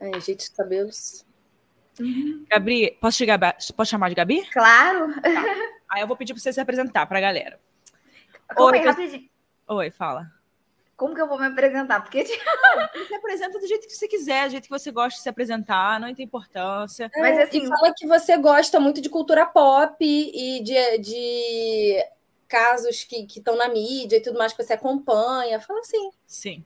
É, ajeite os cabelos. Uhum. Gabi, posso, chegar, posso chamar de Gabi? Claro. Tá. Aí eu vou pedir para você se apresentar para a galera. Oi, rapidinho. Oi, fala. Como que eu vou me apresentar? Porque você apresenta do jeito que você quiser, do jeito que você gosta de se apresentar, não tem importância. É, Mas assim, fala que você gosta muito de cultura pop e de, de casos que estão na mídia e tudo mais que você acompanha. Fala assim. Sim.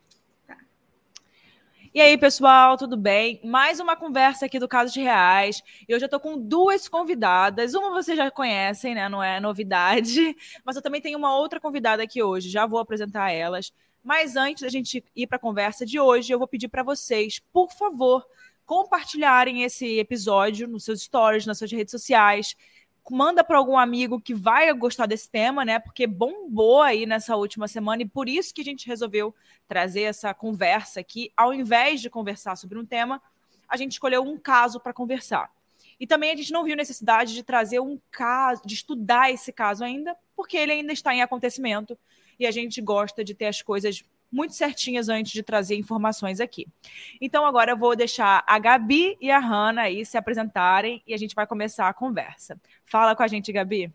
E aí, pessoal, tudo bem? Mais uma conversa aqui do Casos Reais. E hoje eu tô com duas convidadas. Uma vocês já conhecem, né? Não é novidade. Mas eu também tenho uma outra convidada aqui hoje. Já vou apresentar elas. Mas antes da gente ir para a conversa de hoje, eu vou pedir para vocês, por favor, compartilharem esse episódio nos seus stories, nas suas redes sociais manda para algum amigo que vai gostar desse tema, né? Porque bombou aí nessa última semana e por isso que a gente resolveu trazer essa conversa aqui. Ao invés de conversar sobre um tema, a gente escolheu um caso para conversar. E também a gente não viu necessidade de trazer um caso, de estudar esse caso ainda, porque ele ainda está em acontecimento e a gente gosta de ter as coisas muito certinhas antes de trazer informações aqui. Então, agora eu vou deixar a Gabi e a Hanna aí se apresentarem e a gente vai começar a conversa. Fala com a gente, Gabi.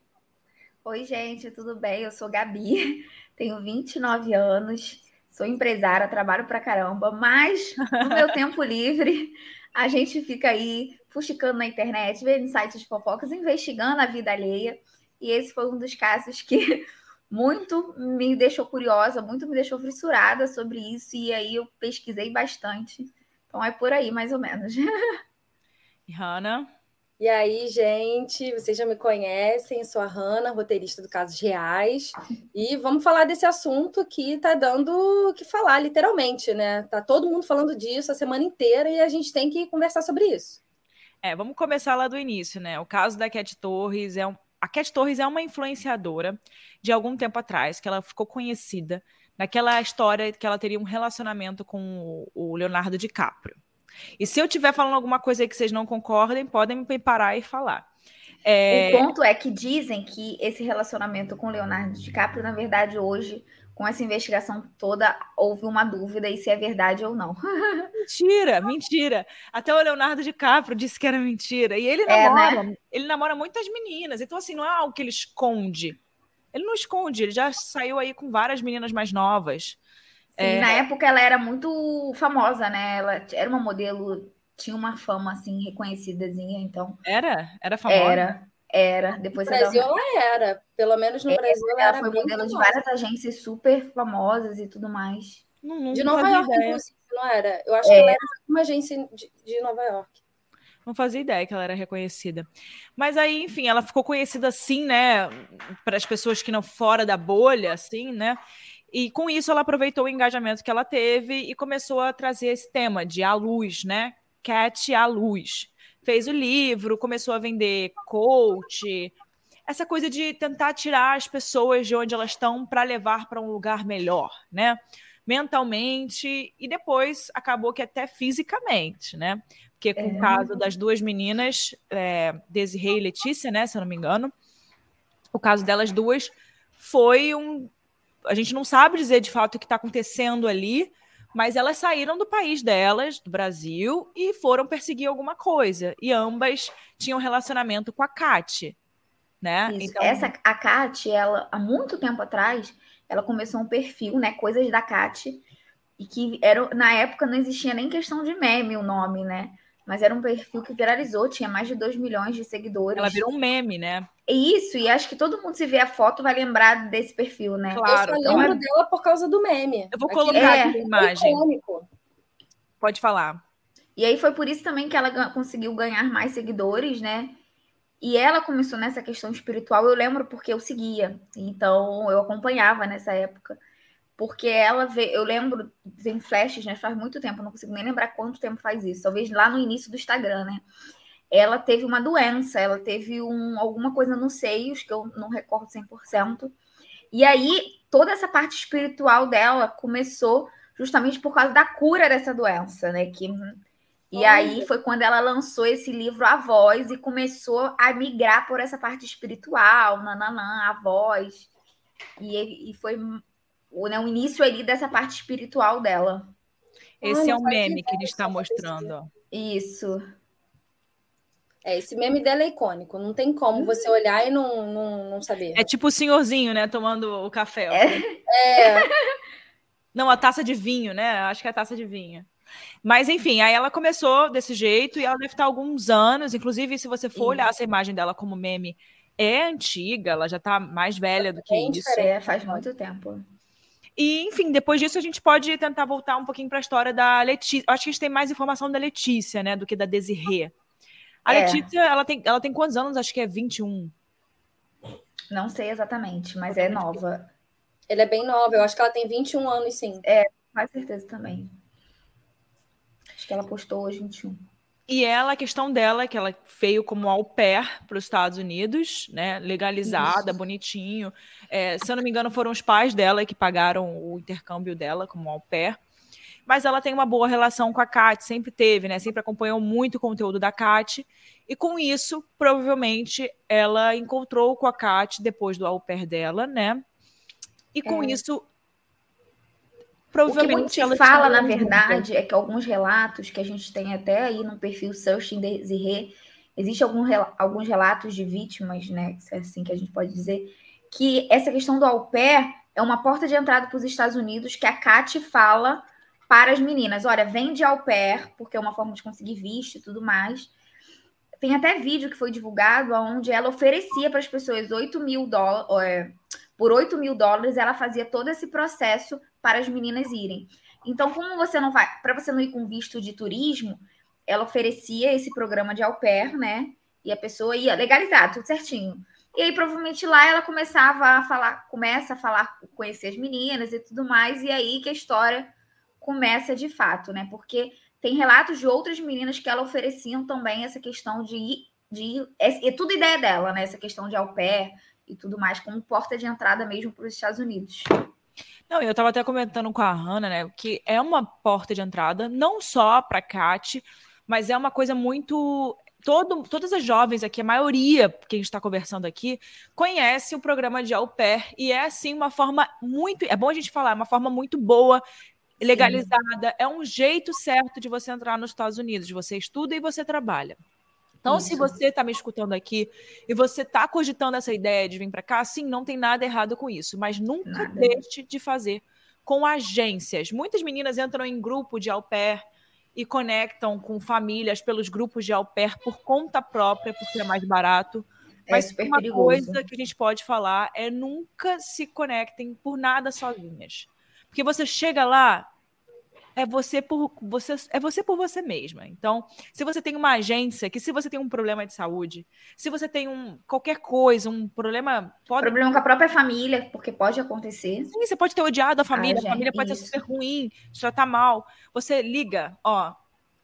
Oi, gente, tudo bem? Eu sou Gabi, tenho 29 anos, sou empresária, trabalho pra caramba, mas no meu tempo livre a gente fica aí fuxicando na internet, vendo sites de fofocas, investigando a vida alheia. E esse foi um dos casos que muito me deixou curiosa, muito me deixou fissurada sobre isso, e aí eu pesquisei bastante. Então é por aí, mais ou menos. E Hanna? E aí, gente, vocês já me conhecem, sou a Hanna, roteirista do Casos Reais, e vamos falar desse assunto que tá dando o que falar, literalmente, né? Tá todo mundo falando disso a semana inteira e a gente tem que conversar sobre isso. É, vamos começar lá do início, né? O caso da Cat Torres é um, a Cat Torres é uma influenciadora de algum tempo atrás, que ela ficou conhecida naquela história que ela teria um relacionamento com o Leonardo DiCaprio. E se eu estiver falando alguma coisa aí que vocês não concordem, podem me parar e falar. É... O ponto é que dizem que esse relacionamento com Leonardo DiCaprio, na verdade, hoje, com essa investigação toda, houve uma dúvida e se é verdade ou não. Mentira, mentira. Até o Leonardo DiCaprio disse que era mentira. E ele é, namora, né? ele namora muitas meninas. Então, assim, não é algo que ele esconde. Ele não esconde, ele já saiu aí com várias meninas mais novas. Sim, é... na época ela era muito famosa, né? Ela era uma modelo, tinha uma fama assim reconhecidazinha, então. Era? Era famosa? Era. Era. Depois no Brasil ela... ela era. Pelo menos no é, Brasil ela, ela foi modelo de várias agências super famosas e tudo mais. Não, não, de Nova York, ideia. inclusive, não era? Eu acho é. que ela era uma agência de, de Nova York. Não fazia ideia que ela era reconhecida. Mas aí, enfim, ela ficou conhecida assim, né? Para as pessoas que não fora da bolha, assim, né? E com isso ela aproveitou o engajamento que ela teve e começou a trazer esse tema de a luz, né? Cat à luz fez o livro, começou a vender coach, essa coisa de tentar tirar as pessoas de onde elas estão para levar para um lugar melhor, né? Mentalmente e depois acabou que até fisicamente, né? Porque com é. o caso das duas meninas, é, Desiree e Letícia, né? Se eu não me engano, o caso delas duas foi um. A gente não sabe dizer de fato o que está acontecendo ali, mas elas saíram do país delas, do Brasil, e foram perseguir alguma coisa. E ambas tinham relacionamento com a Kat, né? Isso. Então... Essa, a Kat, ela, há muito tempo atrás, ela começou um perfil, né? Coisas da Kat, e que era, na época não existia nem questão de meme o nome, né? Mas era um perfil que viralizou, tinha mais de 2 milhões de seguidores. Ela virou um meme, né? Isso, e acho que todo mundo se vê a foto vai lembrar desse perfil, né? Claro. Eu só lembro então, dela por causa do meme. Eu vou colocar é, aqui a imagem. Pode falar. E aí foi por isso também que ela conseguiu ganhar mais seguidores, né? E ela começou nessa questão espiritual, eu lembro porque eu seguia. Então eu acompanhava nessa época. Porque ela vê, eu lembro, tem flashes, né? Faz muito tempo, não consigo nem lembrar quanto tempo faz isso. Talvez lá no início do Instagram, né? Ela teve uma doença, ela teve um, alguma coisa nos seios, que eu não recordo 100%. E aí, toda essa parte espiritual dela começou justamente por causa da cura dessa doença, né? Que, e aí foi quando ela lançou esse livro A Voz e começou a migrar por essa parte espiritual, nananã, a voz. E, e foi o, né, o início ali dessa parte espiritual dela. Esse é o meme que ele está mostrando. Isso. É, esse meme dela é icônico. Não tem como uhum. você olhar e não, não, não saber. É tipo o senhorzinho, né? Tomando o café. É. é. Não, a taça de vinho, né? Acho que é a taça de vinho. Mas, enfim, aí ela começou desse jeito e ela deve estar alguns anos. Inclusive, se você for olhar essa imagem dela como meme, é antiga, ela já está mais velha do que Bem isso. É, faz muito tempo. E, enfim, depois disso a gente pode tentar voltar um pouquinho para a história da Letícia. Acho que a gente tem mais informação da Letícia, né, do que da Desirê. A é. Letícia, ela tem, ela tem quantos anos? Acho que é 21. Não sei exatamente, mas é nova. Ela é bem nova, eu acho que ela tem 21 anos, sim. É, com certeza também. Acho que ela postou hoje 21. E ela, a questão dela é que ela veio como au pair para os Estados Unidos, né? Legalizada, Isso. bonitinho. É, se eu não me engano, foram os pais dela que pagaram o intercâmbio dela como au pair. Mas ela tem uma boa relação com a Kat, sempre teve, né? Sempre acompanhou muito o conteúdo da Kat. E com isso, provavelmente, ela encontrou com a Kat depois do au pair dela, né? E com é. isso, provavelmente. O que muito se fala, na verdade, é que alguns relatos que a gente tem até aí no perfil Searching Desirê, existem algum, alguns relatos de vítimas, né? É assim que a gente pode dizer, que essa questão do au pair é uma porta de entrada para os Estados Unidos que a Kat fala para as meninas: olha, vende au pair, porque é uma forma de conseguir visto e tudo mais. Tem até vídeo que foi divulgado onde ela oferecia para as pessoas 8 mil dólares. É, por 8 mil dólares, ela fazia todo esse processo para as meninas irem. Então, como você não vai, para você não ir com visto de turismo, ela oferecia esse programa de au pair, né? E a pessoa ia legalizar, tudo certinho. E aí, provavelmente lá ela começava a falar, começa a falar, conhecer as meninas e tudo mais, e aí que a história começa de fato, né? Porque tem relatos de outras meninas que ela ofereciam também essa questão de ir, de ir, é, é tudo ideia dela, né? Essa questão de au pair e tudo mais, como porta de entrada mesmo para os Estados Unidos. Não, eu estava até comentando com a Hannah, né, que é uma porta de entrada, não só para a Kat, mas é uma coisa muito. Todo, todas as jovens aqui, a maioria que a gente está conversando aqui, conhece o programa de au pair e é, assim, uma forma muito. É bom a gente falar, é uma forma muito boa, legalizada, Sim. é um jeito certo de você entrar nos Estados Unidos. Você estuda e você trabalha. Então, Isso. se você está me escutando aqui e você está cogitando essa ideia de vir para cá, sim, não tem nada errado com isso, mas nunca nada. deixe de fazer com agências. Muitas meninas entram em grupo de au pair e conectam com famílias pelos grupos de au pair por conta própria, porque é mais barato. É mas uma perigoso. coisa que a gente pode falar é nunca se conectem por nada sozinhas. Porque você chega lá, é você por você é você por você mesma. Então, se você tem uma agência que se você tem um problema de saúde, se você tem um qualquer coisa, um problema pode problema com a própria família, porque pode acontecer. Sim, você pode ter odiado a família, a, a família pode isso. ser ruim, já tá mal. Você liga, ó,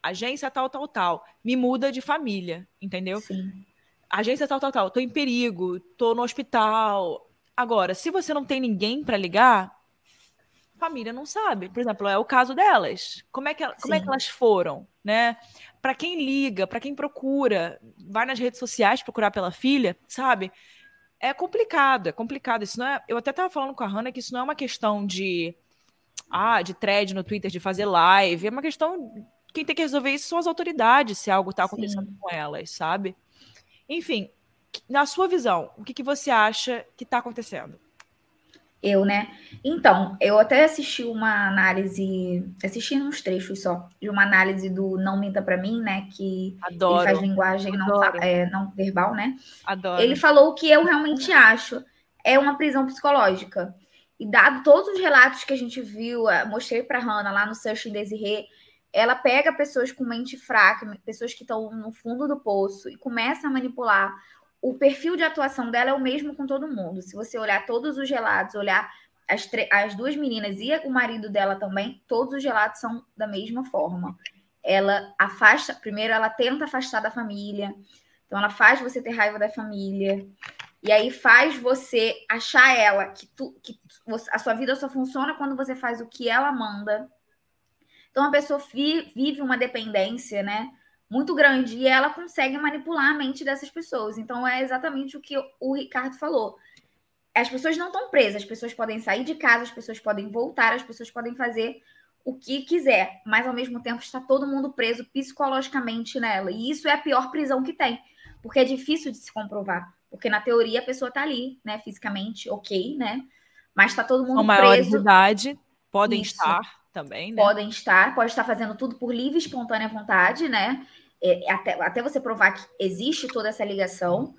agência tal tal tal, me muda de família, entendeu? Sim. Agência tal tal tal, tô em perigo, tô no hospital. Agora, se você não tem ninguém para ligar, família não sabe. Por exemplo, é o caso delas. Como é que, como é que elas foram, né? Para quem liga, para quem procura, vai nas redes sociais procurar pela filha, sabe? É complicado, é complicado. Isso não é. Eu até estava falando com a Hannah que isso não é uma questão de ah, de thread no Twitter, de fazer live. É uma questão. Quem tem que resolver isso são as autoridades, se algo está acontecendo Sim. com elas, sabe? Enfim, na sua visão, o que, que você acha que está acontecendo? Eu, né? Então, eu até assisti uma análise, assisti uns trechos só, de uma análise do Não Minta para Mim, né? Que Adoro. ele faz linguagem não, é, não, verbal, né? Adoro. Ele falou o que eu realmente acho. É uma prisão psicológica. E dado todos os relatos que a gente viu, mostrei para Hannah lá no Search Desirê, ela pega pessoas com mente fraca, pessoas que estão no fundo do poço e começa a manipular o perfil de atuação dela é o mesmo com todo mundo. Se você olhar todos os relatos, olhar as, as duas meninas e o marido dela também, todos os relatos são da mesma forma. Ela afasta, primeiro ela tenta afastar da família, então ela faz você ter raiva da família, e aí faz você achar ela que, tu, que a sua vida só funciona quando você faz o que ela manda. Então a pessoa vive uma dependência, né? Muito grande e ela consegue manipular a mente dessas pessoas. Então é exatamente o que o Ricardo falou. As pessoas não estão presas, as pessoas podem sair de casa, as pessoas podem voltar, as pessoas podem fazer o que quiser, mas ao mesmo tempo está todo mundo preso psicologicamente nela. E isso é a pior prisão que tem, porque é difícil de se comprovar. Porque na teoria a pessoa está ali, né, fisicamente, ok, né? Mas está todo mundo maior preso. idade, podem isso. estar também, né? Podem estar, pode estar fazendo tudo por livre e espontânea vontade, né? É, até, até você provar que existe toda essa ligação.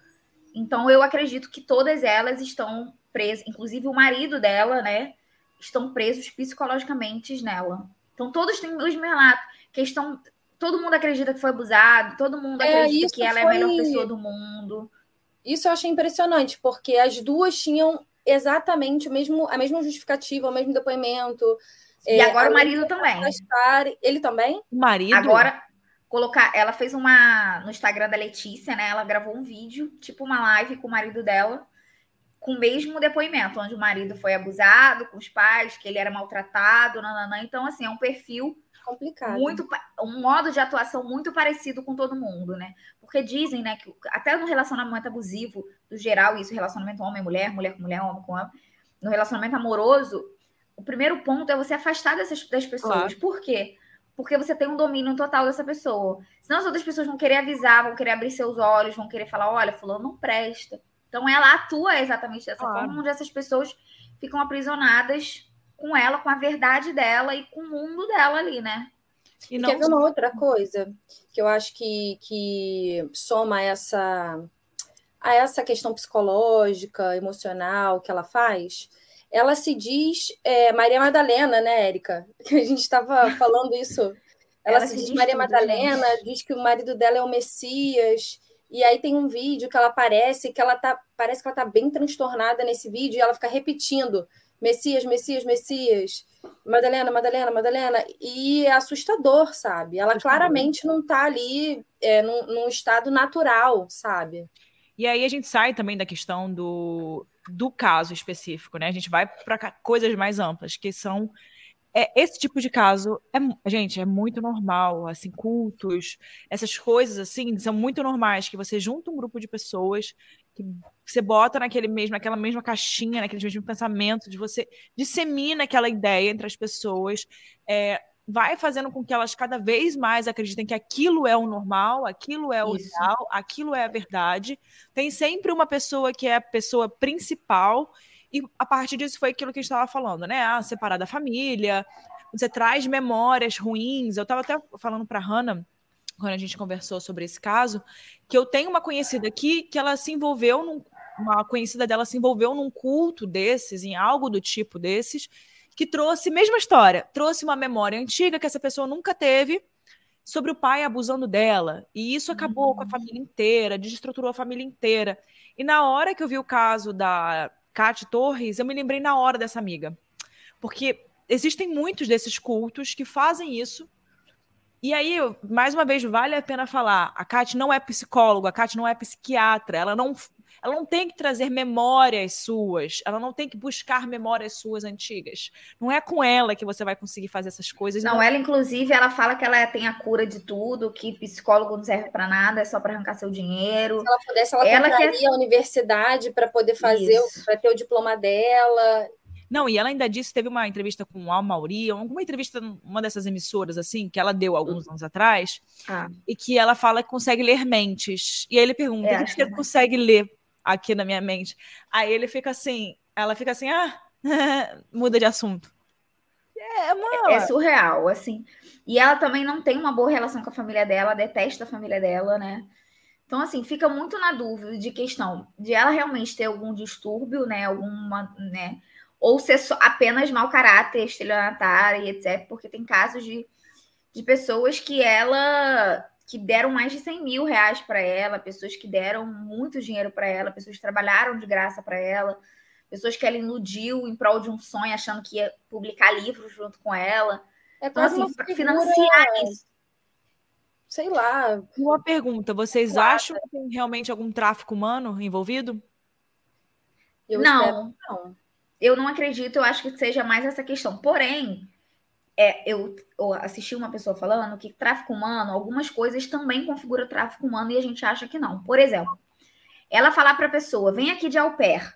Então, eu acredito que todas elas estão presas, inclusive o marido dela, né? Estão presos psicologicamente nela. Então, todos têm os mesmos relatos, que estão. Todo mundo acredita que foi abusado, todo mundo é, acredita que ela foi... é a melhor pessoa do mundo. Isso eu achei impressionante, porque as duas tinham exatamente o mesmo, a mesma justificativa, o mesmo depoimento. E é, agora o marido também. Ele também? O marido? Agora, colocar. Ela fez uma. No Instagram da Letícia, né? Ela gravou um vídeo, tipo uma live com o marido dela, com o mesmo depoimento, onde o marido foi abusado com os pais, que ele era maltratado, nananã. Então, assim, é um perfil complicado. Muito, um modo de atuação muito parecido com todo mundo, né? Porque dizem, né, que até no relacionamento abusivo, do geral, isso, relacionamento homem-mulher, mulher com mulher, homem com homem, no relacionamento amoroso, o primeiro ponto é você afastar dessas das pessoas. Claro. Por quê? Porque você tem um domínio total dessa pessoa. Senão as outras pessoas vão querer avisar, vão querer abrir seus olhos, vão querer falar: olha, fulano não presta. Então ela atua exatamente dessa claro. forma, onde essas pessoas ficam aprisionadas com ela, com a verdade dela e com o mundo dela ali, né? E não... Quer ver uma outra coisa que eu acho que, que soma essa, a essa questão psicológica, emocional que ela faz? Ela se diz é, Maria Madalena, né, Érica? Que a gente estava falando isso. Ela, ela se, diz, diz Maria Madalena, gente. diz que o marido dela é o Messias. E aí tem um vídeo que ela aparece, que ela tá, parece que ela tá bem transtornada nesse vídeo, e ela fica repetindo: Messias, Messias, Messias, Madalena, Madalena, Madalena. E é assustador, sabe? Ela claramente não tá ali é, num, num estado natural, sabe? E aí a gente sai também da questão do, do caso específico, né? A gente vai para coisas mais amplas, que são é, esse tipo de caso é, gente, é muito normal, assim, cultos, essas coisas assim, são muito normais que você junta um grupo de pessoas que você bota naquele mesmo, naquela mesma caixinha, naquele mesmo pensamento, de você dissemina aquela ideia entre as pessoas, é, vai fazendo com que elas cada vez mais acreditem que aquilo é o normal, aquilo é o Isso. real, aquilo é a verdade. Tem sempre uma pessoa que é a pessoa principal, e a partir disso foi aquilo que a gente estava falando, né? Ah, separar da família, você traz memórias ruins. Eu estava até falando para Hannah, quando a gente conversou sobre esse caso, que eu tenho uma conhecida aqui que ela se envolveu num, uma conhecida dela se envolveu num culto desses, em algo do tipo desses, que trouxe, mesma história, trouxe uma memória antiga que essa pessoa nunca teve sobre o pai abusando dela. E isso acabou uhum. com a família inteira, desestruturou a família inteira. E na hora que eu vi o caso da Kate Torres, eu me lembrei na hora dessa amiga. Porque existem muitos desses cultos que fazem isso. E aí, mais uma vez, vale a pena falar: a Kate não é psicóloga, a Kate não é psiquiatra, ela não ela não tem que trazer memórias suas, ela não tem que buscar memórias suas antigas. Não é com ela que você vai conseguir fazer essas coisas. Não, não... ela, inclusive, ela fala que ela tem a cura de tudo, que psicólogo não serve para nada, é só para arrancar seu dinheiro. Se ela pudesse, ela, ela quer... a universidade para poder fazer, para ter o diploma dela. Não, e ela ainda disse, teve uma entrevista com o Al Mauri, alguma entrevista uma dessas emissoras, assim, que ela deu alguns anos atrás, ah. e que ela fala que consegue ler mentes. E aí ele pergunta, é, o que você consegue ler aqui na minha mente. Aí ele fica assim, ela fica assim, ah, muda de assunto. É, uma... é, é surreal, assim. E ela também não tem uma boa relação com a família dela, detesta a família dela, né? Então, assim, fica muito na dúvida de questão de ela realmente ter algum distúrbio, né? Alguma, né? Ou ser só, apenas mau caráter, estelionatária e etc. Porque tem casos de, de pessoas que ela que deram mais de 100 mil reais para ela, pessoas que deram muito dinheiro para ela, pessoas que trabalharam de graça para ela, pessoas que ela iludiu em prol de um sonho, achando que ia publicar livros junto com ela. É então, assim, para financiar isso. Sei lá. Uma pergunta: vocês claro. acham que tem realmente algum tráfico humano envolvido? Eu não, não. Eu não acredito, eu acho que seja mais essa questão. Porém, é, eu, eu, assisti uma pessoa falando que tráfico humano, algumas coisas também configuram tráfico humano e a gente acha que não. Por exemplo, ela falar para a pessoa, vem aqui de au pair.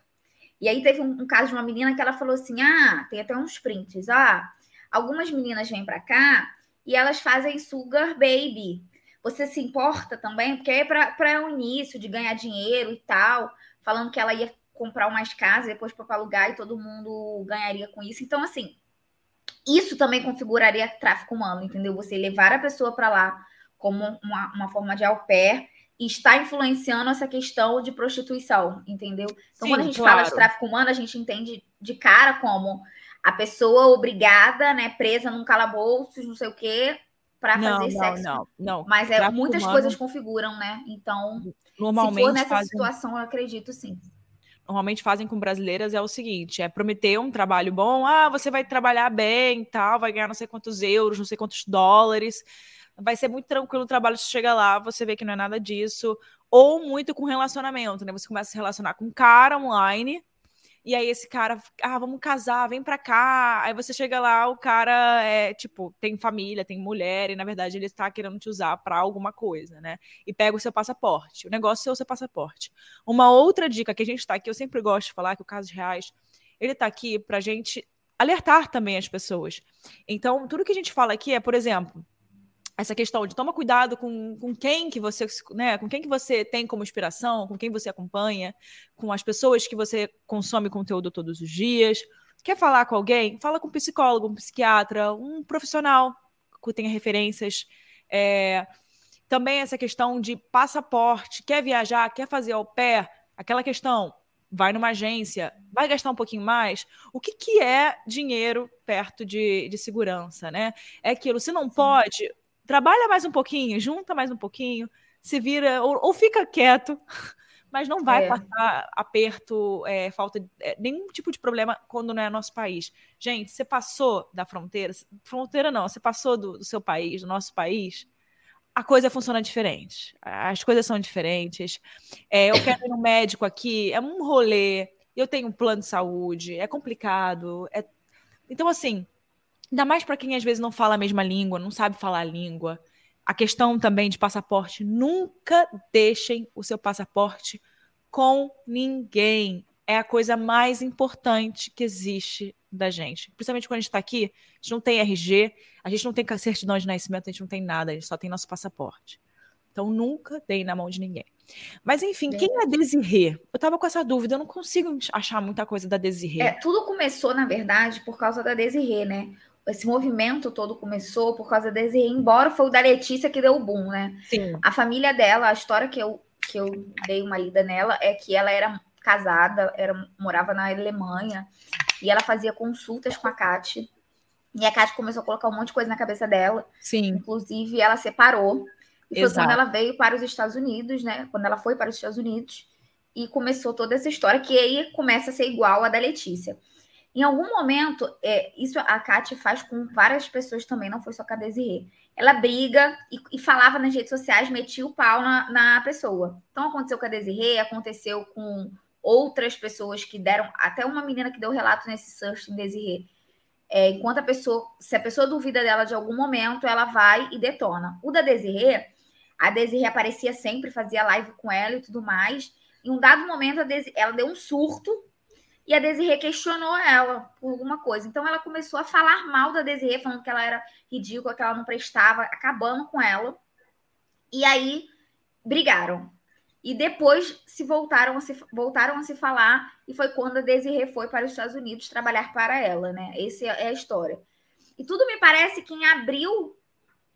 E aí teve um, um, caso de uma menina que ela falou assim: ah, tem até uns prints, ah, algumas meninas vêm para cá e elas fazem sugar baby. Você se importa também? Porque é para o início de ganhar dinheiro e tal, falando que ela ia comprar umas casas depois para alugar e todo mundo ganharia com isso. Então, assim, isso também configuraria tráfico humano, entendeu? Você levar a pessoa para lá como uma, uma forma de au pair e está influenciando essa questão de prostituição, entendeu? Então, Sim, quando a gente claro. fala de tráfico humano, a gente entende de cara como a pessoa obrigada, né, presa num calabouço, não sei o quê, para fazer não, sexo. Não, não, Mas é, muitas humano, coisas configuram, né? Então, normalmente se for nessa fazem... situação, eu acredito sim. Normalmente fazem com brasileiras é o seguinte: é prometer um trabalho bom, ah, você vai trabalhar bem, tal, vai ganhar não sei quantos euros, não sei quantos dólares vai ser muito tranquilo o trabalho, se chega lá, você vê que não é nada disso, ou muito com relacionamento, né? Você começa a se relacionar com um cara online, e aí esse cara, ah, vamos casar, vem pra cá. Aí você chega lá, o cara é, tipo, tem família, tem mulher, e na verdade ele está querendo te usar para alguma coisa, né? E pega o seu passaporte. O negócio é o seu passaporte. Uma outra dica que a gente tá aqui, eu sempre gosto de falar, que o caso de reais, ele tá aqui pra gente alertar também as pessoas. Então, tudo que a gente fala aqui é, por exemplo, essa questão de toma cuidado com, com quem que você, né, com quem que você tem como inspiração, com quem você acompanha, com as pessoas que você consome conteúdo todos os dias. Quer falar com alguém? Fala com um psicólogo, um psiquiatra, um profissional que tenha referências. É, também essa questão de passaporte, quer viajar, quer fazer ao pé, aquela questão, vai numa agência, vai gastar um pouquinho mais. O que, que é dinheiro perto de, de segurança, né? É aquilo, se não pode, trabalha mais um pouquinho, junta mais um pouquinho, se vira, ou, ou fica quieto, mas não vai é. passar aperto, é, falta de, é, nenhum tipo de problema quando não é nosso país. Gente, você passou da fronteira, fronteira não, você passou do, do seu país, do nosso país, a coisa funciona diferente. As coisas são diferentes. É, eu quero ir no médico aqui, é um rolê, eu tenho um plano de saúde, é complicado. É... Então, assim, Ainda mais para quem às vezes não fala a mesma língua, não sabe falar a língua. A questão também de passaporte, nunca deixem o seu passaporte com ninguém. É a coisa mais importante que existe da gente. Principalmente quando a gente está aqui, a gente não tem RG, a gente não tem certidão de nascimento, a gente não tem nada, a gente só tem nosso passaporte. Então nunca deem na mão de ninguém. Mas enfim, quem é Desirê? Eu tava com essa dúvida, eu não consigo achar muita coisa da Desirê. É, tudo começou, na verdade, por causa da Desirê, né? Esse movimento todo começou por causa da Desirê, embora foi o da Letícia que deu o boom, né? Sim. A família dela, a história que eu, que eu dei uma lida nela é que ela era casada, era, morava na Alemanha, e ela fazia consultas com a Kate. E a Kate começou a colocar um monte de coisa na cabeça dela. Sim. Inclusive, ela separou. E foi Exato. quando ela veio para os Estados Unidos, né? Quando ela foi para os Estados Unidos. E começou toda essa história, que aí começa a ser igual a da Letícia. Em algum momento, é, isso a Kátia faz com várias pessoas também, não foi só com a Desirê. Ela briga e, e falava nas redes sociais, metia o pau na, na pessoa. Então, aconteceu com a Desirê, aconteceu com outras pessoas que deram, até uma menina que deu relato nesse search em Desirê. É, enquanto a pessoa, se a pessoa duvida dela de algum momento, ela vai e detona. O da Desirê, a Desirê aparecia sempre, fazia live com ela e tudo mais. Em um dado momento, ela deu um surto e a Desirê questionou ela por alguma coisa. Então ela começou a falar mal da Desirê, falando que ela era ridícula, que ela não prestava, acabando com ela. E aí brigaram. E depois se voltaram a se, voltaram a se falar, e foi quando a Desirê foi para os Estados Unidos trabalhar para ela, né? Essa é a história. E tudo me parece que em abril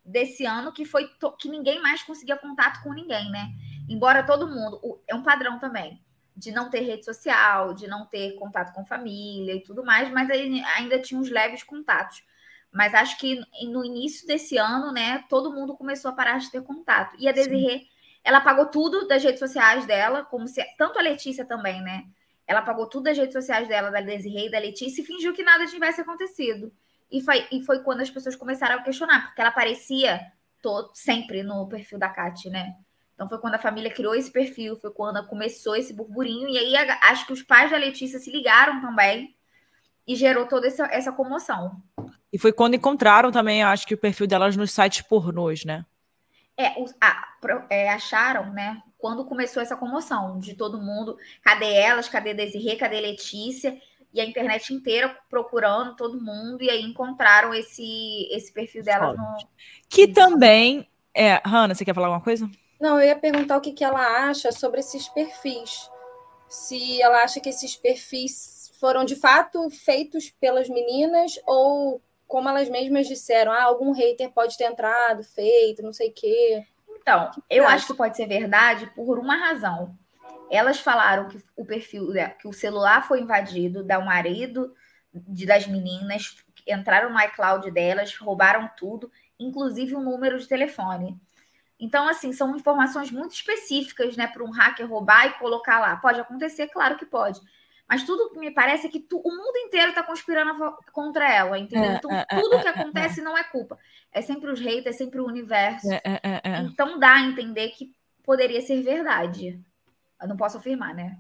desse ano que foi que ninguém mais conseguia contato com ninguém, né? Embora todo mundo, é um padrão também de não ter rede social, de não ter contato com família e tudo mais, mas ainda tinha uns leves contatos. Mas acho que no início desse ano, né, todo mundo começou a parar de ter contato. E a Desirê, Sim. ela apagou tudo das redes sociais dela, como se tanto a Letícia também, né? Ela apagou tudo das redes sociais dela, da Desirê e da Letícia, e fingiu que nada tivesse acontecido. E foi, e foi quando as pessoas começaram a questionar, porque ela aparecia todo, sempre no perfil da Kat, né? Então foi quando a família criou esse perfil, foi quando começou esse burburinho. E aí acho que os pais da Letícia se ligaram também e gerou toda essa, essa comoção. E foi quando encontraram também, acho que o perfil delas nos sites pornôs, né? É, os, a, é, acharam, né? Quando começou essa comoção de todo mundo, cadê elas, cadê Desirê, cadê Letícia? e a internet inteira procurando todo mundo, e aí encontraram esse, esse perfil dela no. Que também. É, Hanna, você quer falar alguma coisa? Não, eu ia perguntar o que, que ela acha sobre esses perfis. Se ela acha que esses perfis foram de fato feitos pelas meninas ou como elas mesmas disseram, ah, algum hater pode ter entrado, feito, não sei o quê. Então, eu acho que pode ser verdade por uma razão. Elas falaram que o perfil, que o celular foi invadido da marido de, das meninas, entraram no iCloud delas, roubaram tudo, inclusive o número de telefone. Então, assim, são informações muito específicas, né, para um hacker roubar e colocar lá. Pode acontecer, claro que pode. Mas tudo que me parece é que tu, o mundo inteiro está conspirando contra ela, entendeu? É, então, é, é tudo que acontece não é culpa. É sempre os haters, é sempre o universo. Então, dá a entender que poderia ser verdade. Eu não posso afirmar, né?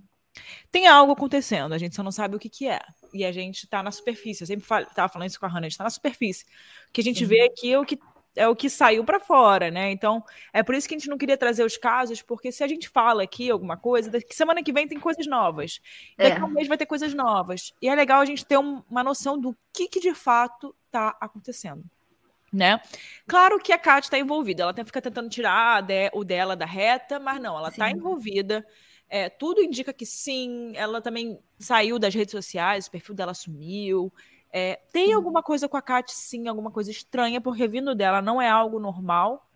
Tem algo acontecendo, a gente só não sabe o que, que é. E a gente está na superfície. Eu sempre estava falando isso com a Hannah, a gente está na superfície. O que a gente uhum. vê aqui é o que é o que saiu para fora, né? Então, é por isso que a gente não queria trazer os casos, porque se a gente fala aqui alguma coisa, daqui semana que vem tem coisas novas. Daqui a é. um mês vai ter coisas novas. E é legal a gente ter um, uma noção do que, que de fato está acontecendo. Né? Claro que a Kátia está envolvida, ela fica tentando tirar o dela da reta, mas não, ela está envolvida. É, tudo indica que sim, ela também saiu das redes sociais, o perfil dela sumiu. É, tem alguma coisa com a Kat, sim, alguma coisa estranha, porque vindo dela não é algo normal.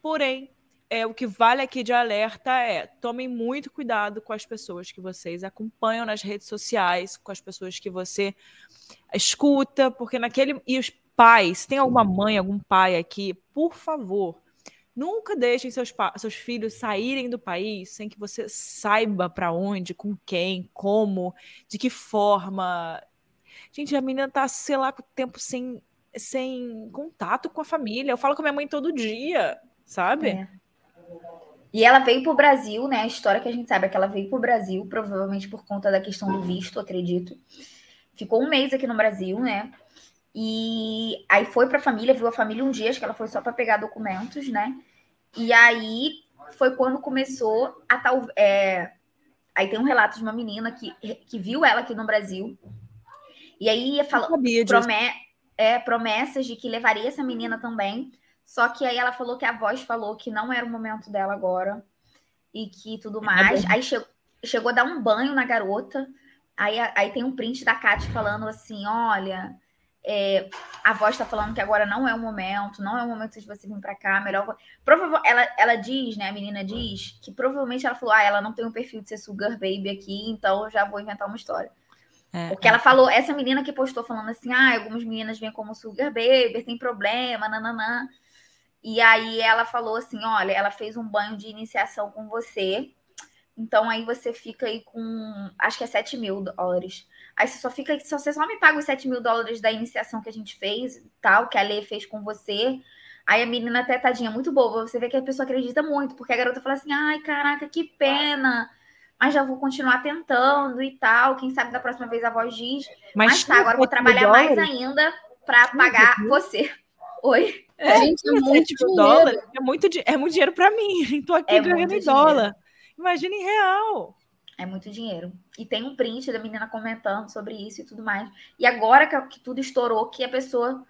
Porém, é, o que vale aqui de alerta é tomem muito cuidado com as pessoas que vocês acompanham nas redes sociais, com as pessoas que você escuta, porque naquele. E os pais, tem alguma mãe, algum pai aqui, por favor, nunca deixem seus, seus filhos saírem do país sem que você saiba para onde, com quem, como, de que forma Gente, a menina tá, sei lá, com tempo sem, sem contato com a família. Eu falo com a minha mãe todo dia, sabe? É. E ela veio para o Brasil, né? A história que a gente sabe é que ela veio para o Brasil, provavelmente por conta da questão do visto, acredito. Ficou um mês aqui no Brasil, né? E aí foi para a família, viu a família um dia, acho que ela foi só para pegar documentos, né? E aí foi quando começou a tal. É... Aí tem um relato de uma menina que, que viu ela aqui no Brasil e aí ia falar é, promessas de que levaria essa menina também. Só que aí ela falou que a voz falou que não era o momento dela agora e que tudo tá mais. aí chegou, chegou a dar um banho na garota. Aí, aí tem um print da Kátia falando assim: olha, é, a voz está falando que agora não é o momento, não é o momento de você vir para cá, melhor. Provavelmente, ela, ela diz, né? A menina diz que provavelmente ela falou: ah, ela não tem um perfil de ser sugar baby aqui, então eu já vou inventar uma história. É, Porque é. ela falou, essa menina que postou falando assim, ah, algumas meninas vêm como sugar baby, tem problema, nananã. E aí ela falou assim, olha, ela fez um banho de iniciação com você, então aí você fica aí com, acho que é 7 mil dólares. Aí você só fica, se você só me paga os 7 mil dólares da iniciação que a gente fez, tal, que a Lê fez com você. Aí a menina até tadinha, muito boa, você vê que a pessoa acredita muito, porque a garota fala assim, ai, caraca, que pena mas já vou continuar tentando e tal. Quem sabe da próxima vez a voz diz. Mas, mas tá, agora vou trabalhar mais ainda para pagar você. Oi. É, Gente, é muito dólar. É muito, é muito dinheiro para mim. Estou aqui é ganhando em dólar. Imagina em real. É muito dinheiro. E tem um print da menina comentando sobre isso e tudo mais. E agora que, que tudo estourou, que a pessoa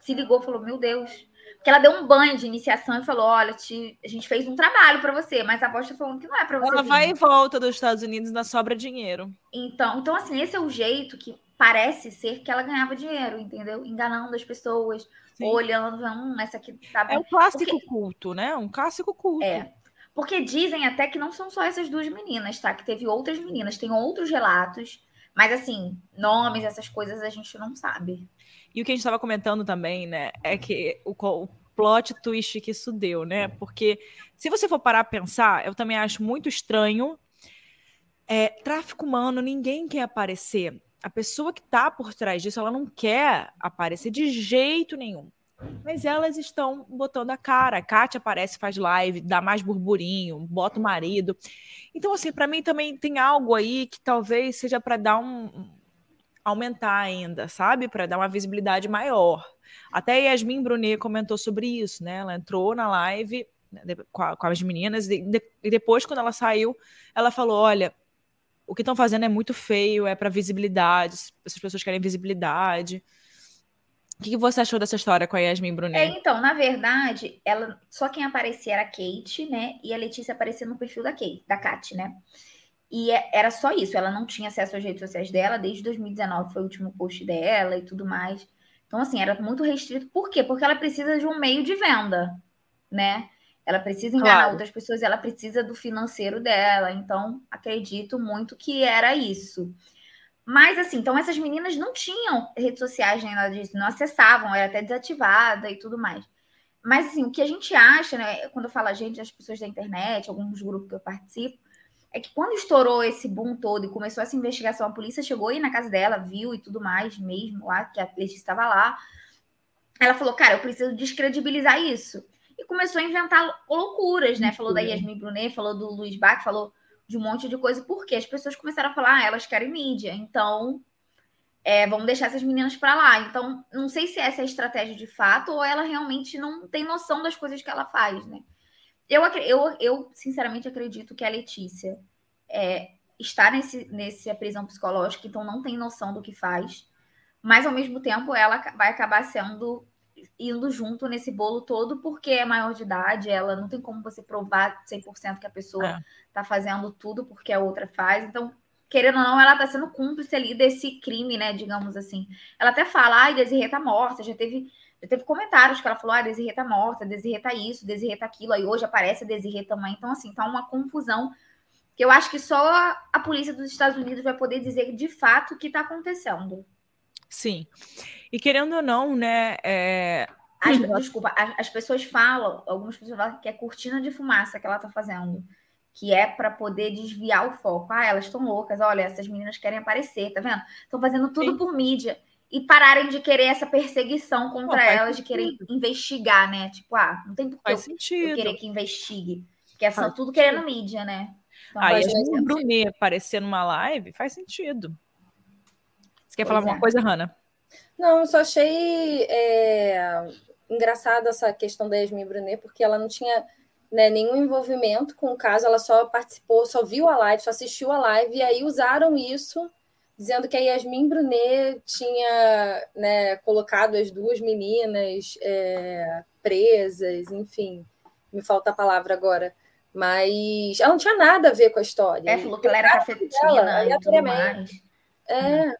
se ligou e falou: Meu Deus, que ela deu um banho de iniciação e falou: Olha, te, a gente fez um trabalho para você, mas a voz está falando que não é para você. Ela vir. vai e volta dos Estados Unidos na sobra dinheiro. Então, então, assim, esse é o jeito que parece ser que ela ganhava dinheiro, entendeu? Enganando as pessoas, Sim. olhando, hum, essa aqui tá É um clássico Porque... culto, né? Um clássico culto. É. Porque dizem até que não são só essas duas meninas, tá? Que teve outras meninas, tem outros relatos. Mas, assim, nomes, essas coisas a gente não sabe. E o que a gente estava comentando também, né, é que o, o plot twist que isso deu, né? Porque se você for parar a pensar, eu também acho muito estranho. É, tráfico humano, ninguém quer aparecer. A pessoa que está por trás disso, ela não quer aparecer de jeito nenhum. Mas elas estão botando a cara. A Kátia aparece, faz live, dá mais burburinho, bota o marido. Então, assim, para mim também tem algo aí que talvez seja para dar um, aumentar ainda, sabe? Para dar uma visibilidade maior. Até Yasmin Brunet comentou sobre isso, né? Ela entrou na live né, com, as meninas e, de, depois, quando ela saiu, ela falou: olha, o que estão fazendo é muito feio, é para visibilidade, essas pessoas querem visibilidade. O que, que, você achou dessa história com a Yasmin Brunet? É, então, na verdade, ela só quem aparecia era a Kate, né? E a Letícia aparecia no perfil da Kate, da Kat, né? E é, era só isso, ela não tinha acesso às redes sociais dela, desde 2019 foi o último post dela e tudo mais. Então, assim, era muito restrito. Por quê? Porque ela precisa de um meio de venda, né? Ela precisa enganar claro. outras pessoas, ela precisa do financeiro dela. Então, acredito muito que era isso. Mas, assim, então essas meninas não tinham redes sociais nem nada disso, não acessavam, era até desativada e tudo mais. Mas, assim, o que a gente acha, né, quando eu falo a gente, as pessoas da internet, alguns grupos que eu participo, é que quando estourou esse boom todo e começou essa investigação, a polícia chegou aí na casa dela, viu e tudo mais, mesmo lá, que a Letícia estava lá. Ela falou, cara, eu preciso descredibilizar isso. E começou a inventar loucuras, né? Falou da Yasmin Brunet, falou do Luiz Bach, falou de um monte de coisa, porque as pessoas começaram a falar, ah, elas querem mídia, então é, vamos deixar essas meninas para lá. Então, não sei se essa é a estratégia de fato ou ela realmente não tem noção das coisas que ela faz, né? Eu, eu, eu sinceramente acredito que a Letícia é, está nesse, nesse prisão psicológica, então não tem noção do que faz, mas ao mesmo tempo ela vai acabar sendo indo junto nesse bolo todo, porque é maior de idade, ela não tem como você provar 100% que a pessoa é. tá fazendo tudo porque a outra faz. Então, querendo ou não, ela tá sendo cúmplice ali desse crime, né, digamos assim. Ela até fala, ai, Desirê tá morta, já teve teve comentários que ela falou, ah, Desirê tá morta, Desirê tá isso, Desirê tá aquilo, aí hoje aparece a Desirê também. Então, assim, tá uma confusão que eu acho que só a polícia dos Estados Unidos vai poder dizer de fato o que tá acontecendo. Sim. E querendo ou não, né? É... As, desculpa, as, as, pessoas falam, algumas pessoas falam que é cortina de fumaça que ela tá fazendo. Que é para poder desviar o foco. Ah, elas estão loucas, olha, essas meninas querem aparecer, tá vendo? Estão fazendo tudo Sim. por mídia e pararem de querer essa perseguição contra Pô, elas, de querer investigar, né? Tipo, ah, não tem por que eu, eu, querer que investigue. Que é só tudo querendo mídia, né? Então, Aí a Brunet aparecer numa live faz sentido. Você quer pois falar é. alguma coisa, Hanna? Não, eu só achei é, engraçada essa questão da Yasmin Brunet, porque ela não tinha né, nenhum envolvimento com o caso, ela só participou, só viu a live, só assistiu a live, e aí usaram isso dizendo que a Yasmin Brunet tinha né, colocado as duas meninas é, presas, enfim, me falta a palavra agora. Mas ela não tinha nada a ver com a história. É, falou que ela era cafetina e tudo mais. É,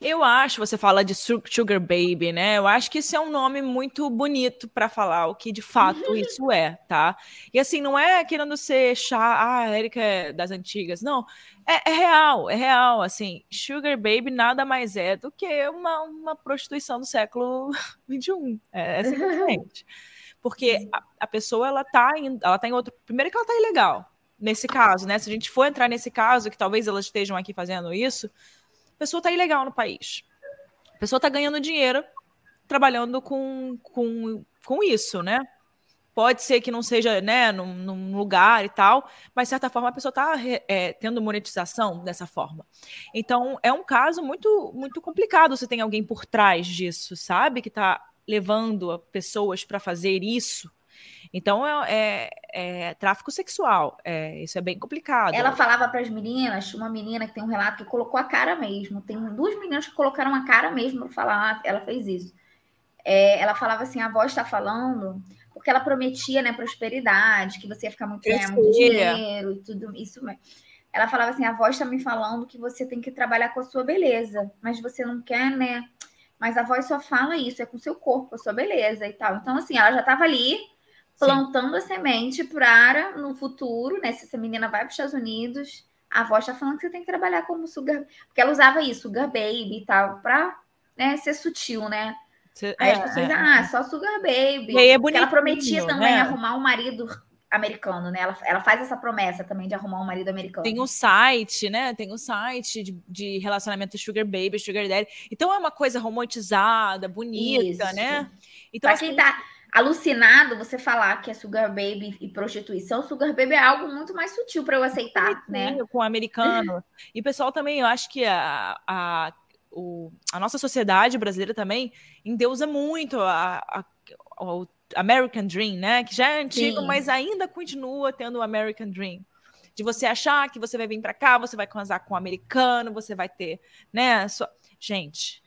eu acho, você fala de Sugar Baby, né? Eu acho que isso é um nome muito bonito para falar o que de fato isso é, tá? E assim, não é querendo ser chá, ah, a Erika é das antigas. Não, é, é, real, é real. Assim, Sugar Baby nada mais é do que uma, uma prostituição do século XXI. É, é simplesmente. Porque a, a, pessoa, ela tá, em, ela tá em outro. Primeiro que ela tá ilegal, nesse caso, né? Se a gente for entrar nesse caso, que talvez elas estejam aqui fazendo isso pessoa está ilegal no país. A pessoa está ganhando dinheiro trabalhando com, com, com isso, né? Pode ser que não seja né, num, num lugar e tal, mas de certa forma a pessoa está é, tendo monetização dessa forma. Então é um caso muito, muito complicado se tem alguém por trás disso, sabe? Que está levando pessoas para fazer isso então é, é, é tráfico sexual. É, isso é bem complicado. Ela falava para as meninas, uma menina que tem um relato que colocou a cara mesmo. Tem duas meninas que colocaram a cara mesmo para falar, ah, ela fez isso. É, ela falava assim: a voz está falando, porque ela prometia né, prosperidade, que você ia ficar muito, ganhar muito dinheiro e tudo isso. Ela falava assim: a voz está me falando que você tem que trabalhar com a sua beleza, mas você não quer, né? Mas a voz só fala isso, é com o seu corpo, a sua beleza e tal. Então, assim, ela já estava ali plantando Sim. a semente para no futuro, né? Se essa menina vai para os Estados Unidos, a avó está falando que você tem que trabalhar como sugar, porque ela usava isso, sugar baby e tal, para né, ser sutil, né? Cê, aí é, as pessoas, é, ah, só sugar baby. E aí é porque ela prometia também né? arrumar um marido americano, né? Ela, ela faz essa promessa também de arrumar um marido americano. Tem um site, né? Tem um site de, de relacionamento sugar baby, sugar daddy. Então é uma coisa romantizada, bonita, Isso. né? Então pra assim, quem tá alucinado você falar que é sugar baby e prostituição, sugar baby é algo muito mais sutil para eu aceitar, né? Com o americano. e o pessoal também, eu acho que a, a, o, a nossa sociedade brasileira também endeusa muito a, a, o American Dream, né? Que já é antigo, Sim. mas ainda continua tendo o American Dream. De você achar que você vai vir para cá, você vai casar com um americano, você vai ter, né? Sua... Gente,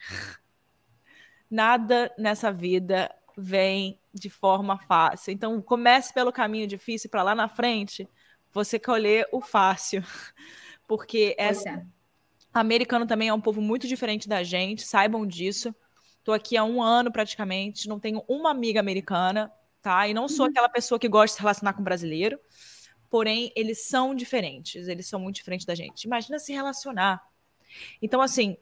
nada nessa vida vem de forma fácil. Então, comece pelo caminho difícil para lá na frente você colher o fácil. Porque essa... É. americano também é um povo muito diferente da gente, saibam disso. Estou aqui há um ano praticamente, não tenho uma amiga americana, tá? E não sou uhum. aquela pessoa que gosta de se relacionar com brasileiro. Porém, eles são diferentes, eles são muito diferentes da gente. Imagina se relacionar. Então, assim,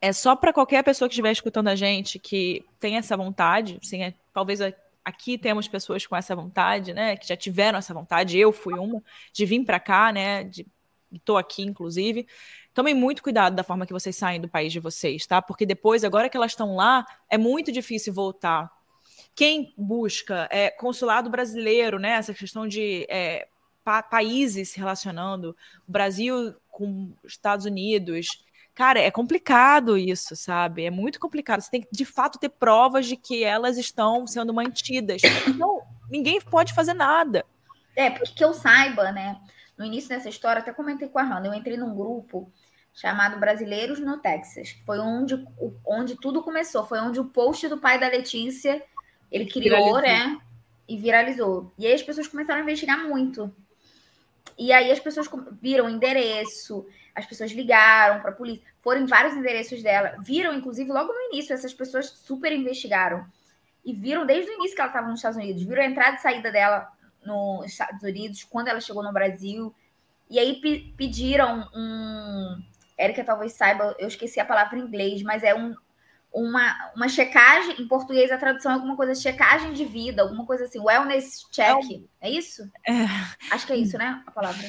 é só para qualquer pessoa que estiver escutando a gente que tem essa vontade, assim, é, talvez aqui temos pessoas com essa vontade, né, que já tiveram essa vontade, eu fui uma, de vir para cá, né, de estou aqui, inclusive. Tomem muito cuidado da forma que vocês saem do país de vocês, tá? Porque depois, agora que elas estão lá, é muito difícil voltar. Quem busca é, consulado brasileiro, né? Essa questão de é, pa países se relacionando, Brasil com Estados Unidos. Cara, é complicado isso, sabe? É muito complicado. Você tem que, de fato, ter provas de que elas estão sendo mantidas. Então, ninguém pode fazer nada. É, porque que eu saiba, né? No início dessa história, até comentei com a Hannah, eu entrei num grupo chamado Brasileiros no Texas. Foi onde, onde tudo começou. Foi onde o post do pai da Letícia ele criou, viralizou. né? E viralizou. E aí as pessoas começaram a investigar muito. E aí as pessoas viram o endereço, as pessoas ligaram para a polícia, foram em vários endereços dela, viram, inclusive, logo no início, essas pessoas super investigaram. E viram desde o início que ela estava nos Estados Unidos, viram a entrada e saída dela nos Estados Unidos, quando ela chegou no Brasil. E aí pediram um, Érica talvez saiba, eu esqueci a palavra em inglês, mas é um, uma, uma checagem, em português a tradução é alguma coisa, checagem de vida, alguma coisa assim, wellness check, é, é isso? É. Acho que é isso, né, a palavra.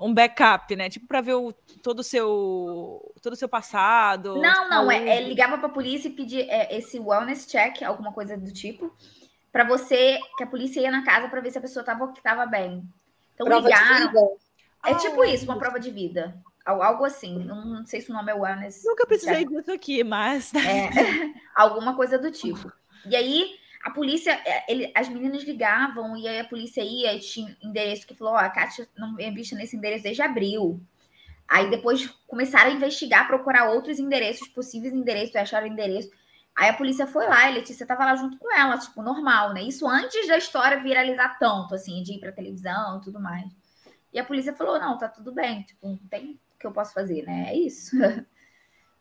Um backup, né, tipo para ver o, todo o seu todo o seu passado. Não, não, é, é ligava para a polícia e pedir é, esse wellness check, alguma coisa do tipo, para você, que a polícia ia na casa para ver se a pessoa estava tava bem. Então prova ligaram. É ah, tipo isso, uma prova de vida. Algo assim, não sei se o nome é wellness. Nunca precisei disso aqui, mas. É, alguma coisa do tipo. E aí, a polícia, é, ele, as meninas ligavam e aí a polícia ia e tinha endereço que falou: Ó, oh, a Kátia não é vista nesse endereço desde abril. Aí depois começaram a investigar, procurar outros endereços, possíveis endereços, acharam endereço. Aí a polícia foi lá e a Letícia tava lá junto com ela, tipo, normal, né? Isso antes da história viralizar tanto, assim, de ir pra televisão e tudo mais. E a polícia falou: não, tá tudo bem, tipo, não tem que eu posso fazer, né? É isso.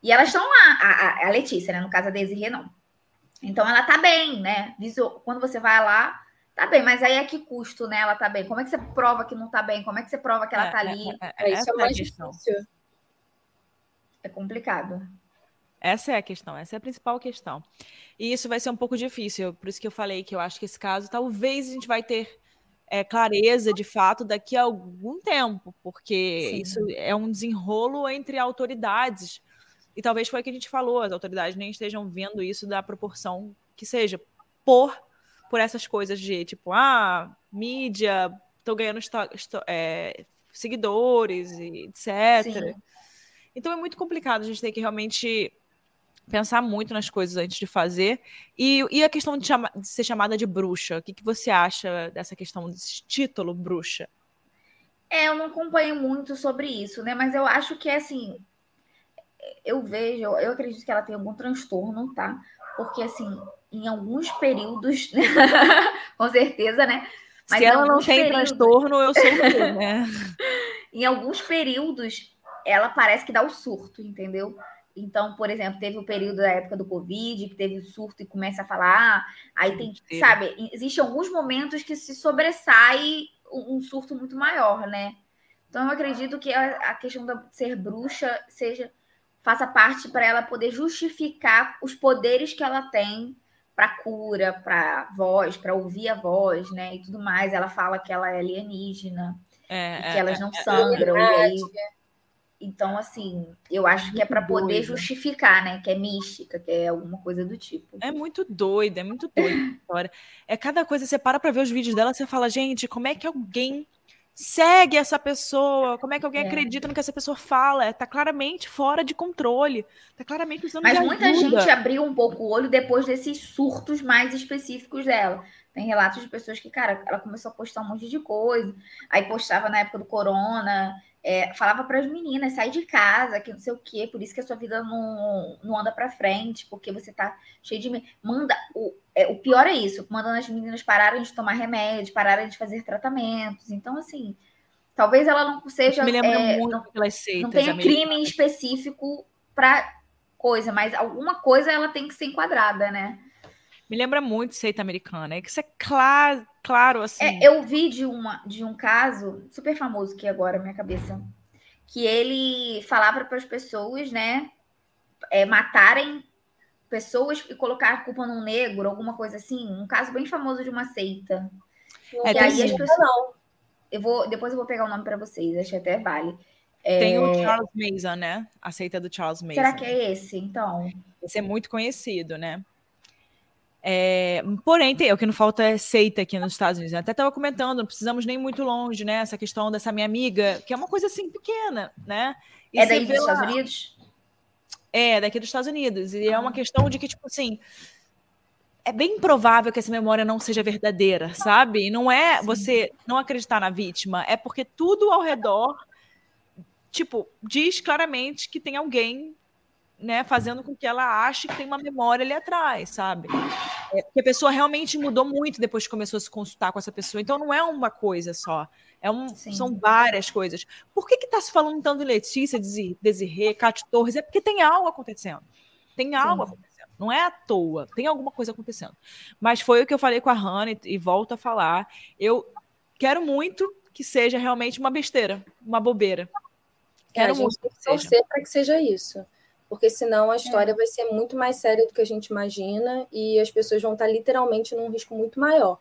e elas estão lá, a, a, Letícia, né? No caso a Desirê, não. Então ela tá bem, né? Quando você vai lá, tá bem, mas aí é que custo, né? Ela tá bem. Como é que você prova que não tá bem? Como é que você prova que ela é, tá ali? É, é, é isso é mais difícil. É complicado. Essa é a questão, essa é a principal questão. E isso vai ser um pouco difícil, por isso que eu falei que eu acho que esse caso talvez a gente vai ter é, clareza de fato daqui a algum tempo, porque Sim. isso é um desenrolo entre autoridades. E talvez foi o que a gente falou, as autoridades nem estejam vendo isso da proporção que seja, por, por essas coisas de tipo, ah, mídia, estou ganhando é, seguidores, etc. Sim. Então é muito complicado, a gente tem que realmente pensar muito nas coisas antes de fazer. E, e a questão de, chama, de, ser chamada de bruxa, o que, que você acha dessa questão desse título bruxa? É, eu não acompanho muito sobre isso, né? Mas eu acho que assim, eu vejo, eu acredito que ela tem algum transtorno, tá? Porque assim, em alguns períodos, com certeza, né? Mas Se ela não tem períodos... transtorno, eu sou o né? em alguns períodos, ela parece que dá o surto, entendeu? Então, por exemplo, teve o período da época do Covid, que teve o surto e começa a falar. Aí tem, sabe, existem alguns momentos que se sobressai um surto muito maior, né? Então, eu acredito que a questão de ser bruxa seja faça parte para ela poder justificar os poderes que ela tem para cura, para voz, para ouvir a voz, né? E tudo mais. Ela fala que ela é alienígena, é, que é, elas não é, é sangram. É, e aí então, assim, eu acho que é para poder justificar, né? Que é mística, que é alguma coisa do tipo. É muito doida, é muito doida a história. É cada coisa, você para para ver os vídeos dela, você fala, gente, como é que alguém segue essa pessoa? Como é que alguém é. acredita no que essa pessoa fala? Tá claramente fora de controle. Tá claramente usando Mas muita ajuda. gente abriu um pouco o olho depois desses surtos mais específicos dela. Tem relatos de pessoas que, cara, ela começou a postar um monte de coisa, aí postava na época do corona, é, falava para as meninas, sai de casa, que não sei o quê, por isso que a sua vida não, não anda para frente, porque você tá cheio de. Manda. O, é, o pior é isso, mandando as meninas pararem de tomar remédio, pararem de fazer tratamentos. Então, assim, talvez ela não seja. Me lembra é, muito não, pelas seitas não tenha crime específico para coisa, mas alguma coisa ela tem que ser enquadrada, né? Me lembra muito seita americana. É que isso é claro, claro assim. É, eu vi de, uma, de um caso super famoso que agora na minha cabeça, que ele falava para as pessoas, né, é, matarem pessoas e colocar a culpa num negro, alguma coisa assim. Um caso bem famoso de uma seita. É, e aí as pessoas. Não. Eu vou, depois eu vou pegar o nome para vocês, acho que até vale. É... Tem o Charles Mason, né? A seita do Charles Mason. Será que é esse, então? Esse é muito conhecido, né? É, porém, tem, o que não falta é seita aqui nos Estados Unidos. Eu até estava comentando, não precisamos nem muito longe, né? Essa questão dessa minha amiga, que é uma coisa assim pequena, né? E é daí dos Estados Unidos? É, daqui dos Estados Unidos. E ah. é uma questão de que, tipo assim, é bem provável que essa memória não seja verdadeira, sabe? Não é Sim. você não acreditar na vítima, é porque tudo ao redor, tipo, diz claramente que tem alguém né, fazendo com que ela ache que tem uma memória ali atrás, sabe? É, porque a pessoa realmente mudou muito depois que começou a se consultar com essa pessoa. Então não é uma coisa só. É um, são várias coisas. Por que está se falando tanto de Letícia, Desirê, Cátia Torres? É porque tem algo acontecendo. Tem algo Sim. acontecendo. Não é à toa. Tem alguma coisa acontecendo. Mas foi o que eu falei com a Hannah e, e volto a falar. Eu quero muito que seja realmente uma besteira, uma bobeira. É, quero é, muito torcer para que seja isso porque senão a história é. vai ser muito mais séria do que a gente imagina e as pessoas vão estar literalmente num risco muito maior.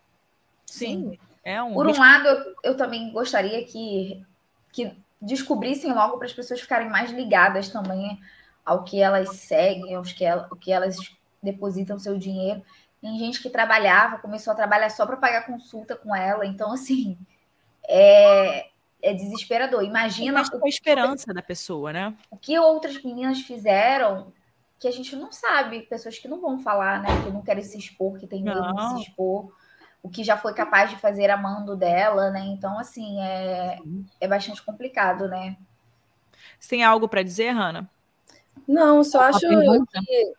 Sim. É um Por risco... um lado, eu, eu, também gostaria que, que descobrissem logo para as pessoas ficarem mais ligadas também ao que elas seguem, ao que, elas, ao que elas depositam seu dinheiro. Tem gente que trabalhava, começou a trabalhar só para pagar consulta com ela. Então, assim, é, é desesperador. Imagina a esperança da pessoa, né? O que outras meninas fizeram que a gente não sabe, pessoas que não vão falar, né? Que não querem se expor, que tem medo de se expor, o que já foi capaz de fazer amando dela, né? Então, assim, é, é bastante complicado, né? Você tem algo para dizer, Hanna? Não, só acho que,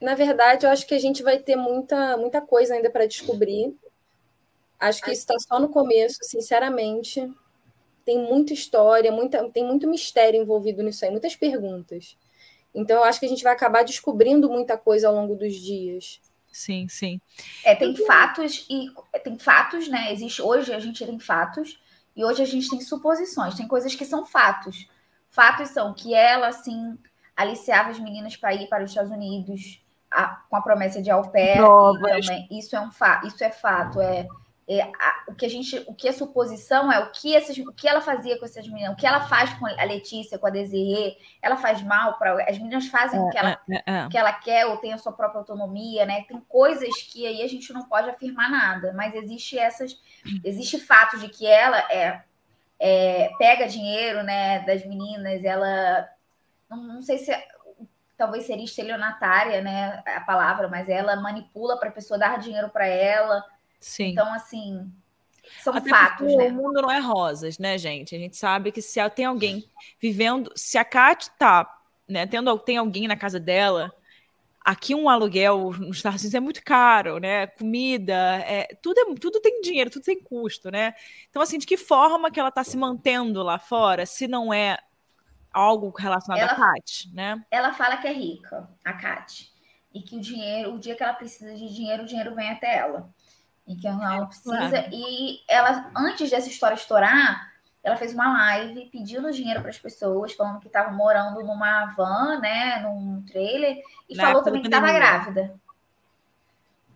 na verdade, eu acho que a gente vai ter muita, muita coisa ainda para descobrir. Acho que isso está só no começo, sinceramente tem muita história, muita, tem muito mistério envolvido nisso aí, muitas perguntas. Então, eu acho que a gente vai acabar descobrindo muita coisa ao longo dos dias. Sim, sim. É, tem fatos e tem fatos, né? Existe hoje a gente tem fatos e hoje a gente tem suposições. Tem coisas que são fatos. Fatos são que ela assim aliciava as meninas para ir para os Estados Unidos a, com a promessa de au pair. Também, isso é um fato. Isso é fato. É é, a, o que a gente, o que é suposição é o que essas, o que ela fazia com essas meninas, o que ela faz com a Letícia, com a Desirê, ela faz mal para as meninas fazem é, o que ela, é, é, é, que ela quer ou tem a sua própria autonomia, né? Tem coisas que aí a gente não pode afirmar nada, mas existe essas, existe fato de que ela é, é pega dinheiro, né, das meninas, ela não, não sei se talvez seria estelionatária, né, a palavra, mas ela manipula para a pessoa dar dinheiro para ela Sim. Então, assim, são Até fatos, né? O mundo não é rosas, né, gente? A gente sabe que se tem alguém vivendo, se a Kat tá, né, tendo tem alguém na casa dela, aqui um aluguel nos Estados Unidos é muito caro, né? Comida, é, tudo, é, tudo tem dinheiro, tudo tem custo, né? Então, assim, de que forma que ela está se mantendo lá fora, se não é algo relacionado ela, a Kat, né? Ela fala que é rica, a Kat, e que o dinheiro, o dia que ela precisa de dinheiro, o dinheiro vem até ela e que ela precisa. E ela, antes dessa história estourar, ela fez uma live pedindo dinheiro para as pessoas, falando que estava morando numa van, né, num trailer, e Na falou também que estava grávida.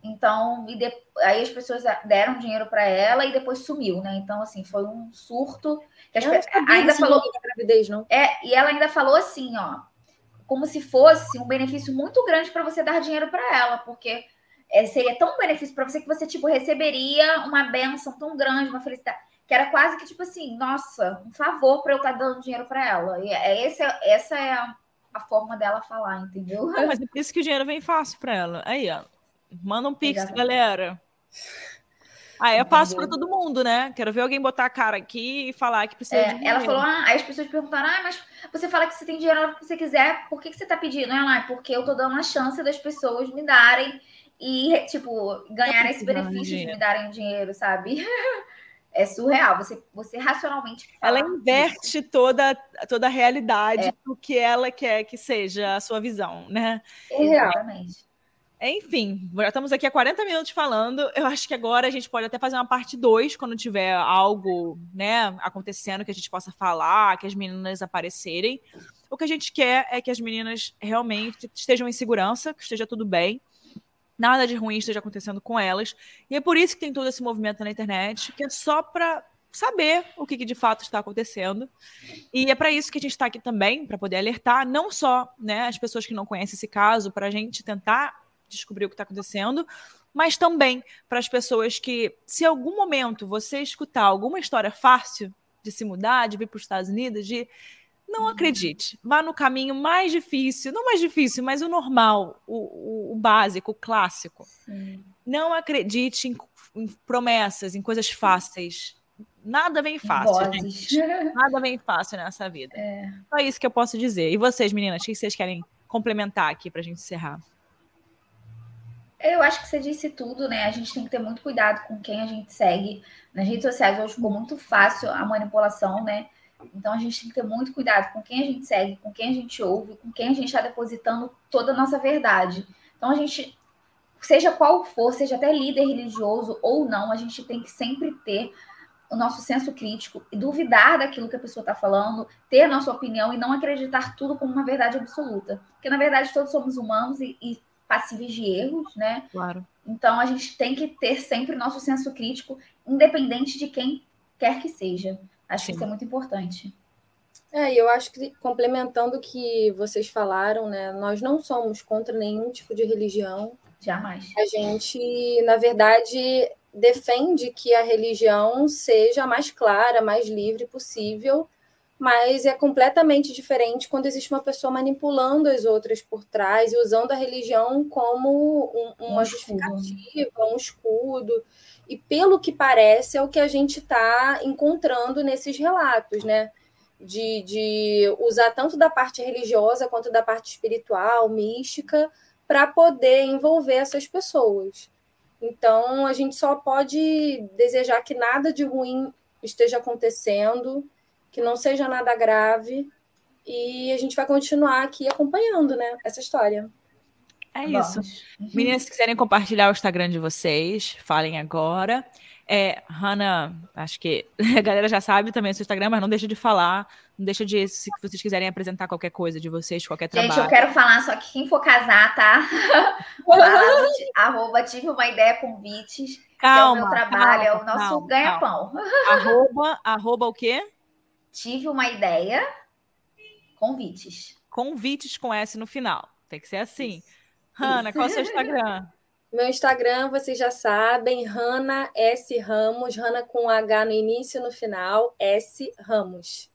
Então, de, aí as pessoas deram dinheiro para ela e depois sumiu, né? Então, assim, foi um surto. As, ainda falou gravidez, não? É, e ela ainda falou assim, ó, como se fosse um benefício muito grande para você dar dinheiro para ela, porque é, seria tão benefício para você que você, tipo, receberia uma benção tão grande, uma felicidade, que era quase que, tipo assim, nossa, um favor para eu estar tá dando dinheiro para ela. E é, esse, essa é a, a, forma dela falar, entendeu? mas é por isso que o dinheiro vem fácil para ela. Aí, ó. Manda um pix, Exatamente. galera. Ah, é fácil para todo mundo, né? Quero ver alguém botar a cara aqui e falar que precisa é, Ela falou, ah, aí as pessoas perguntaram, ah, mas você fala que você tem dinheiro que você quiser, por que, que você tá pedindo? Ela, ah, porque eu tô dando uma chance das pessoas me darem e, tipo, ganharem esse benefício de me darem dinheiro, sabe? é surreal. Você, você racionalmente. Ela inverte toda, toda a realidade é. do que ela quer que seja a sua visão, né? Exatamente. Enfim, já estamos aqui há 40 minutos falando. Eu acho que agora a gente pode até fazer uma parte 2 quando tiver algo, né, acontecendo que a gente possa falar, que as meninas aparecerem. O que a gente quer é que as meninas realmente estejam em segurança, que esteja tudo bem nada de ruim esteja acontecendo com elas. E é por isso que tem todo esse movimento na internet, que é só para saber o que, que, de fato está acontecendo. E é para isso que a gente está aqui também, para poder alertar não só né, as pessoas que não conhecem esse caso, para a gente tentar descobrir o que está acontecendo, mas também para as pessoas que, se em algum momento você escutar alguma história fácil de se mudar, de vir para os Estados Unidos, de não acredite. Vá no caminho mais difícil, não mais difícil, mas o normal, o, o, o básico, o clássico. Sim. Não acredite em, em, promessas, em coisas fáceis. Nada vem fácil. Nada vem fácil nessa vida. É. Só isso que eu posso dizer. E vocês, meninas, o que vocês querem complementar aqui para a gente encerrar? Eu acho que você disse tudo, né? A gente tem que ter muito cuidado com quem a gente segue. Nas redes sociais hoje ficou muito fácil a manipulação, né? Então a gente tem que ter muito cuidado com quem a gente segue, com quem a gente ouve, com quem a gente está depositando toda a nossa verdade. Então a gente, seja qual for, seja até líder religioso ou não, a gente tem que sempre ter o nosso senso crítico e duvidar daquilo que a pessoa está falando, ter a nossa opinião e não acreditar tudo como uma verdade absoluta. Porque, na verdade, todos somos humanos e, e passíveis de erros, né? Claro. Então, a gente tem que ter sempre o nosso senso crítico, independente de quem quer que seja. Acho Sim. que isso é muito importante. É, e eu acho que complementando o que vocês falaram, né? Nós não somos contra nenhum tipo de religião. Jamais. A gente, na verdade, defende que a religião seja a mais clara, mais livre possível, mas é completamente diferente quando existe uma pessoa manipulando as outras por trás e usando a religião como um, uma um justificativa, um escudo. E pelo que parece, é o que a gente está encontrando nesses relatos, né? De, de usar tanto da parte religiosa quanto da parte espiritual, mística, para poder envolver essas pessoas. Então, a gente só pode desejar que nada de ruim esteja acontecendo, que não seja nada grave, e a gente vai continuar aqui acompanhando né, essa história. É isso. Uhum. Meninas, se quiserem compartilhar o Instagram de vocês, falem agora. É, Hanna, acho que a galera já sabe também o seu Instagram, mas não deixa de falar, não deixa de, se vocês quiserem apresentar qualquer coisa de vocês, qualquer trabalho. Gente, eu quero falar, só que quem for casar, tá? arroba, tive uma ideia convites. Calma, é o meu trabalho, calma, é o nosso ganha-pão. Arroba, arroba o quê? Tive uma ideia, convites. Convites com S no final. Tem que ser assim. Isso. Hanna, qual é o seu Instagram? Meu Instagram, vocês já sabem, Hanna S Ramos, Hanna com H no início e no final, S Ramos.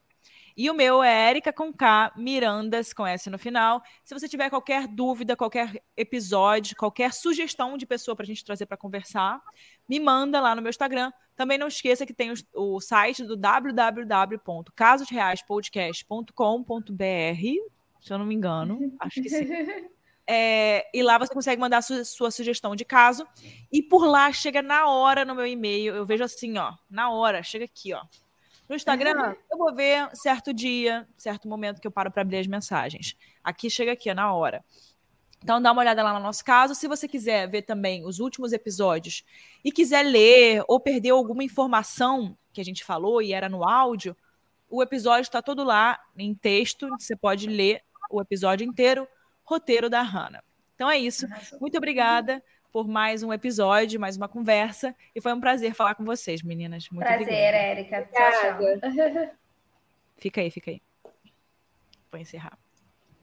E o meu é Érica com K, Mirandas com S no final. Se você tiver qualquer dúvida, qualquer episódio, qualquer sugestão de pessoa para a gente trazer para conversar, me manda lá no meu Instagram. Também não esqueça que tem o, o site do www.casosreaispodcast.com.br, se eu não me engano, acho que sim. É, e lá você consegue mandar a sua, sua, sugestão de caso. E por lá chega na hora no meu e-mail. Eu vejo assim, ó, na hora, chega aqui, ó. No Instagram, eu vou ver certo dia, certo momento que eu paro para abrir as mensagens. Aqui chega aqui, ó, na hora. Então dá uma olhada lá no nosso caso. Se você quiser ver também os últimos episódios e quiser ler ou perder alguma informação que a gente falou e era no áudio, o episódio está todo lá em texto. Você pode ler o episódio inteiro roteiro da Hannah. Então é isso. Muito obrigada por mais um episódio, mais uma conversa. E foi um prazer falar com vocês, meninas. Muito prazer, obrigada. Érica. Tchau, tchau. Fica aí, fica aí. Vou encerrar.